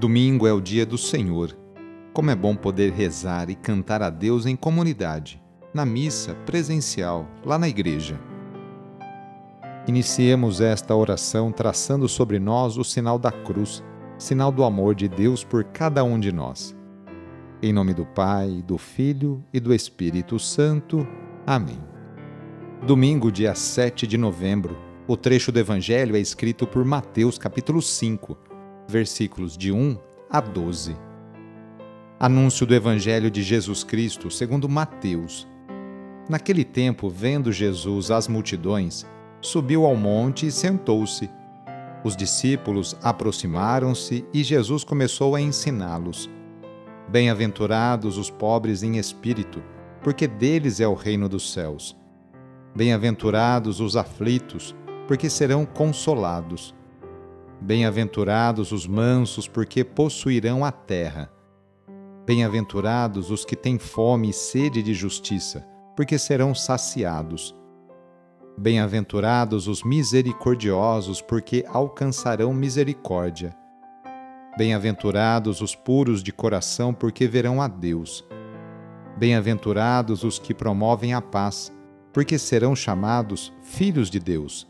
Domingo é o dia do Senhor. Como é bom poder rezar e cantar a Deus em comunidade, na missa presencial, lá na igreja. Iniciemos esta oração traçando sobre nós o sinal da cruz, sinal do amor de Deus por cada um de nós. Em nome do Pai, do Filho e do Espírito Santo. Amém. Domingo, dia 7 de novembro. O trecho do Evangelho é escrito por Mateus, capítulo 5 versículos de 1 a 12. Anúncio do Evangelho de Jesus Cristo segundo Mateus. Naquele tempo, vendo Jesus as multidões, subiu ao monte e sentou-se. Os discípulos aproximaram-se e Jesus começou a ensiná-los. Bem-aventurados os pobres em espírito, porque deles é o reino dos céus. Bem-aventurados os aflitos, porque serão consolados. Bem-aventurados os mansos, porque possuirão a terra. Bem-aventurados os que têm fome e sede de justiça, porque serão saciados. Bem-aventurados os misericordiosos, porque alcançarão misericórdia. Bem-aventurados os puros de coração, porque verão a Deus. Bem-aventurados os que promovem a paz, porque serão chamados filhos de Deus.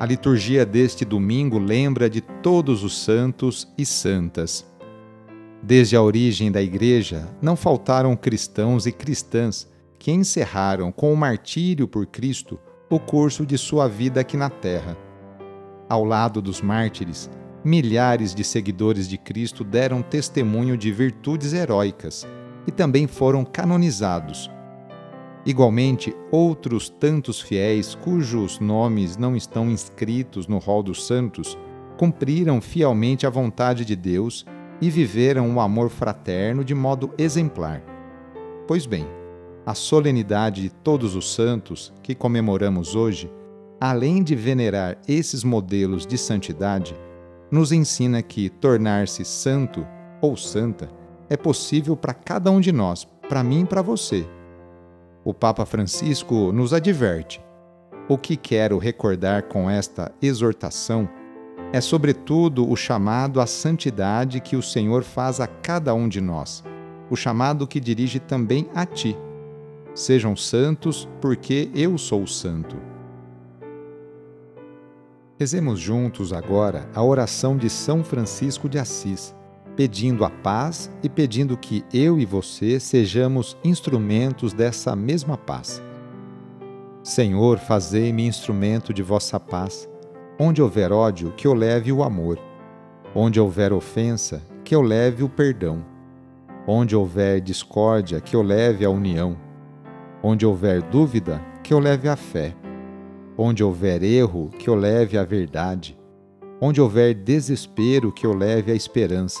A liturgia deste domingo lembra de todos os santos e santas. Desde a origem da Igreja, não faltaram cristãos e cristãs que encerraram com o martírio por Cristo o curso de sua vida aqui na Terra. Ao lado dos mártires, milhares de seguidores de Cristo deram testemunho de virtudes heróicas e também foram canonizados Igualmente, outros tantos fiéis cujos nomes não estão inscritos no rol dos santos cumpriram fielmente a vontade de Deus e viveram o amor fraterno de modo exemplar. Pois bem, a solenidade de todos os santos que comemoramos hoje, além de venerar esses modelos de santidade, nos ensina que tornar-se santo ou santa é possível para cada um de nós, para mim e para você o Papa Francisco nos adverte. O que quero recordar com esta exortação é, sobretudo, o chamado à santidade que o Senhor faz a cada um de nós, o chamado que dirige também a ti. Sejam santos, porque eu sou santo. Rezemos juntos agora a oração de São Francisco de Assis pedindo a paz e pedindo que eu e você sejamos instrumentos dessa mesma paz. Senhor, fazei-me instrumento de vossa paz. Onde houver ódio, que eu leve o amor. Onde houver ofensa, que eu leve o perdão. Onde houver discórdia, que eu leve a união. Onde houver dúvida, que eu leve a fé. Onde houver erro, que eu leve a verdade. Onde houver desespero, que eu leve a esperança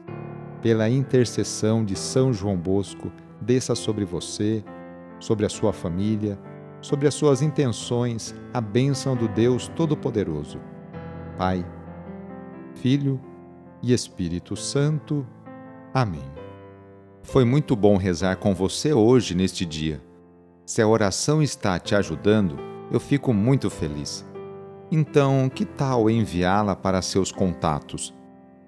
Pela intercessão de São João Bosco, desça sobre você, sobre a sua família, sobre as suas intenções, a bênção do Deus Todo-Poderoso. Pai, Filho e Espírito Santo. Amém. Foi muito bom rezar com você hoje neste dia. Se a oração está te ajudando, eu fico muito feliz. Então, que tal enviá-la para seus contatos,